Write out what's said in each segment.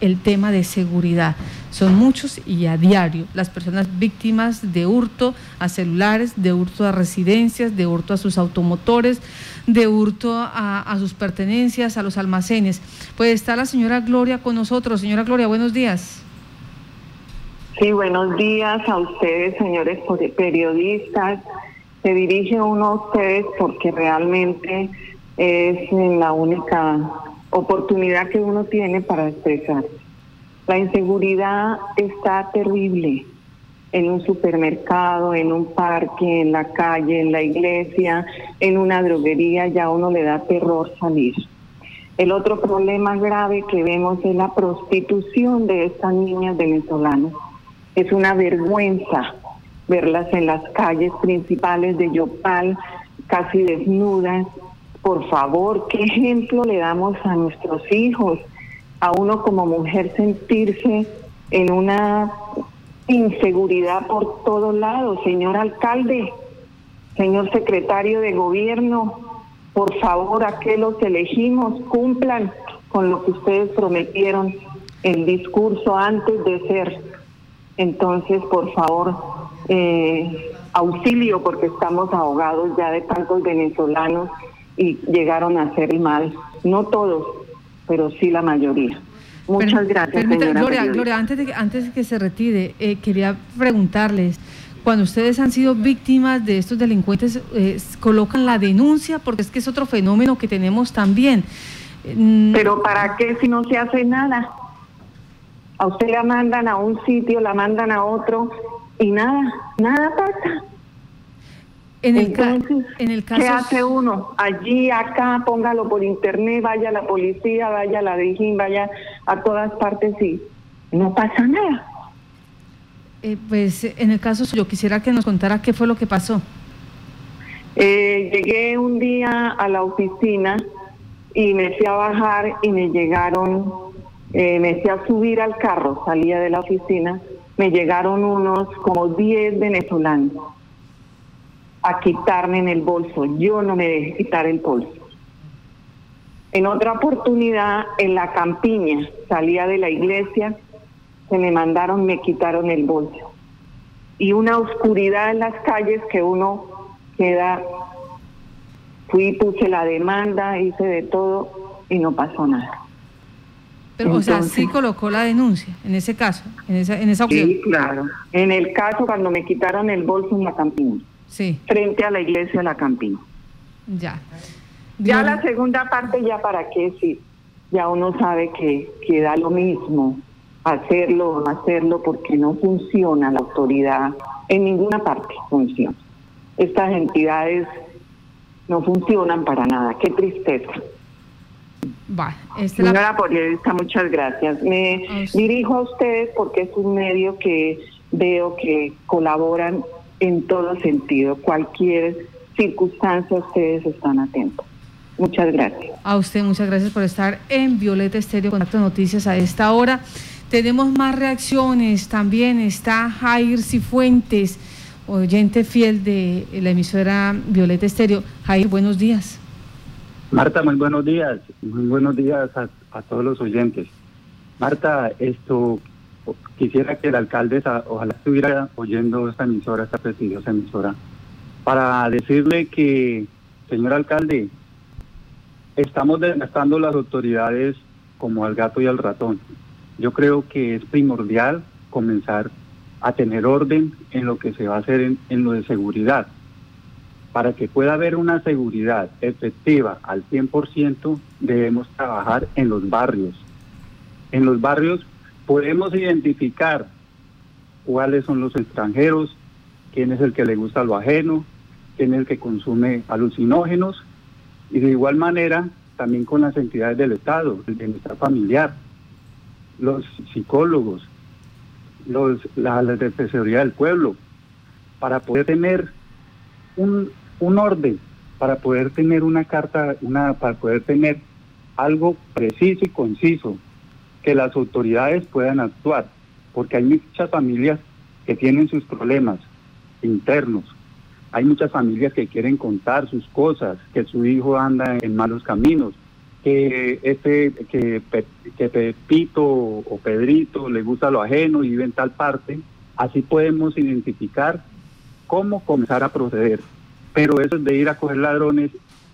el tema de seguridad. Son muchos y a diario las personas víctimas de hurto a celulares, de hurto a residencias, de hurto a sus automotores, de hurto a, sus pertenencias, a los almacenes. Pues está la señora Gloria con nosotros. Señora Gloria, buenos días. Sí, buenos días a ustedes, señores periodistas. Se dirige uno a ustedes porque realmente es la única oportunidad que uno tiene para expresarse. La inseguridad está terrible en un supermercado, en un parque, en la calle, en la iglesia, en una droguería, ya uno le da terror salir. El otro problema grave que vemos es la prostitución de estas niñas venezolanas. Es una vergüenza verlas en las calles principales de Yopal, casi desnudas, por favor, ¿qué ejemplo le damos a nuestros hijos? A uno como mujer sentirse en una inseguridad por todos lados. Señor alcalde, señor secretario de gobierno, por favor, a que los elegimos cumplan con lo que ustedes prometieron el discurso antes de ser. Entonces, por favor, eh, auxilio porque estamos ahogados ya de tantos venezolanos y llegaron a hacer mal. No todos, pero sí la mayoría. Muchas gracias. señora Gloria, Gloria, antes de, que, antes de que se retire, eh, quería preguntarles, cuando ustedes han sido víctimas de estos delincuentes, eh, colocan la denuncia, porque es que es otro fenómeno que tenemos también. Mm, pero ¿para qué si no se hace nada? A usted la mandan a un sitio, la mandan a otro y nada, nada pasa. En el, en el caso... ¿qué hace uno? Allí, acá, póngalo por internet, vaya a la policía, vaya a la DIGIN, vaya a todas partes y no pasa nada. Eh, pues en el caso yo quisiera que nos contara qué fue lo que pasó. Eh, llegué un día a la oficina y me fui a bajar y me llegaron, eh, me fui a subir al carro, salía de la oficina, me llegaron unos como 10 venezolanos a quitarme en el bolso. Yo no me dejé quitar el bolso. En otra oportunidad, en la campiña, salía de la iglesia, se me mandaron, me quitaron el bolso. Y una oscuridad en las calles que uno queda, fui, puse la demanda, hice de todo y no pasó nada. Pero, o sea, sí colocó la denuncia en ese caso, en esa, en esa Sí, claro. En el caso cuando me quitaron el bolso en la campiña sí. frente a la iglesia de la Campina. Ya. Ya la segunda parte, ya para qué sí, ya uno sabe que, que da lo mismo hacerlo o no hacerlo porque no funciona la autoridad, en ninguna parte funciona. Estas entidades no funcionan para nada, qué tristeza. Va, Señora la... periodista, muchas gracias. Me dirijo a ustedes porque es un medio que veo que colaboran en todo sentido. Cualquier circunstancia, ustedes están atentos. Muchas gracias. A usted, muchas gracias por estar en Violeta Estéreo Contacto Noticias a esta hora. Tenemos más reacciones también. Está Jair Cifuentes, oyente fiel de la emisora Violeta Estéreo. Jair, buenos días. Marta, muy buenos días. Muy buenos días a, a todos los oyentes. Marta, esto quisiera que el alcalde ojalá estuviera oyendo esta emisora, esta prestigiosa emisora, para decirle que, señor alcalde, estamos desgastando las autoridades como al gato y al ratón. Yo creo que es primordial comenzar a tener orden en lo que se va a hacer en, en lo de seguridad. Para que pueda haber una seguridad efectiva al 100%, debemos trabajar en los barrios. En los barrios podemos identificar cuáles son los extranjeros, quién es el que le gusta lo ajeno, quién es el que consume alucinógenos y de igual manera también con las entidades del Estado, el bienestar familiar, los psicólogos, los, la, la defensoría del pueblo, para poder tener un, un orden, para poder tener una carta, una, para poder tener algo preciso y conciso que las autoridades puedan actuar, porque hay muchas familias que tienen sus problemas internos, hay muchas familias que quieren contar sus cosas, que su hijo anda en malos caminos, que este que, que Pepito o Pedrito le gusta lo ajeno y vive en tal parte, así podemos identificar cómo comenzar a proceder. Pero eso es de ir a coger ladrones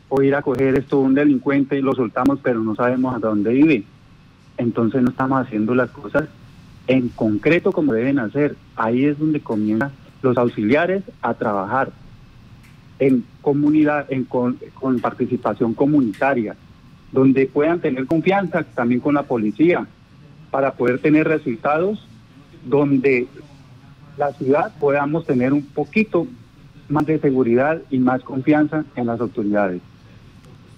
o ir a coger esto un delincuente y lo soltamos, pero no sabemos a dónde vive. Entonces no estamos haciendo las cosas en concreto como deben hacer. Ahí es donde comienzan los auxiliares a trabajar en comunidad, en, con, con participación comunitaria, donde puedan tener confianza también con la policía para poder tener resultados donde la ciudad podamos tener un poquito más de seguridad y más confianza en las autoridades.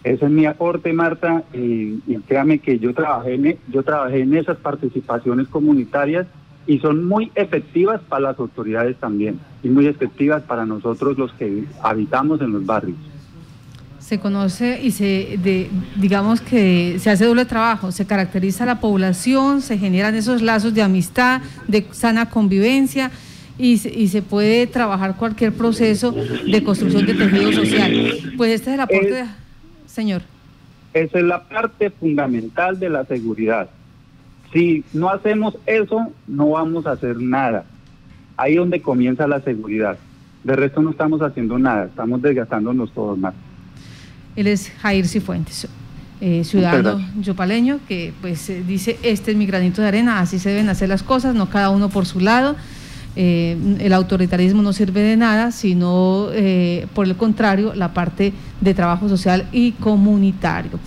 Ese es mi aporte, Marta, y, créame que yo trabajé, en, yo trabajé en esas participaciones comunitarias y son muy efectivas para las autoridades también y muy efectivas para nosotros los que habitamos en los barrios. Se conoce y se, de, digamos que se hace doble trabajo, se caracteriza la población, se generan esos lazos de amistad, de sana convivencia y, y se puede trabajar cualquier proceso de construcción de tejido social. Pues este es el aporte de señor? Esa es la parte fundamental de la seguridad. Si no hacemos eso, no vamos a hacer nada. Ahí es donde comienza la seguridad. De resto no estamos haciendo nada, estamos desgastándonos todos más. Él es Jair Cifuentes, eh, ciudadano yopaleño, que pues eh, dice, este es mi granito de arena, así se deben hacer las cosas, no cada uno por su lado. Eh, el autoritarismo no sirve de nada, sino por el contrario, la parte de trabajo social y comunitario.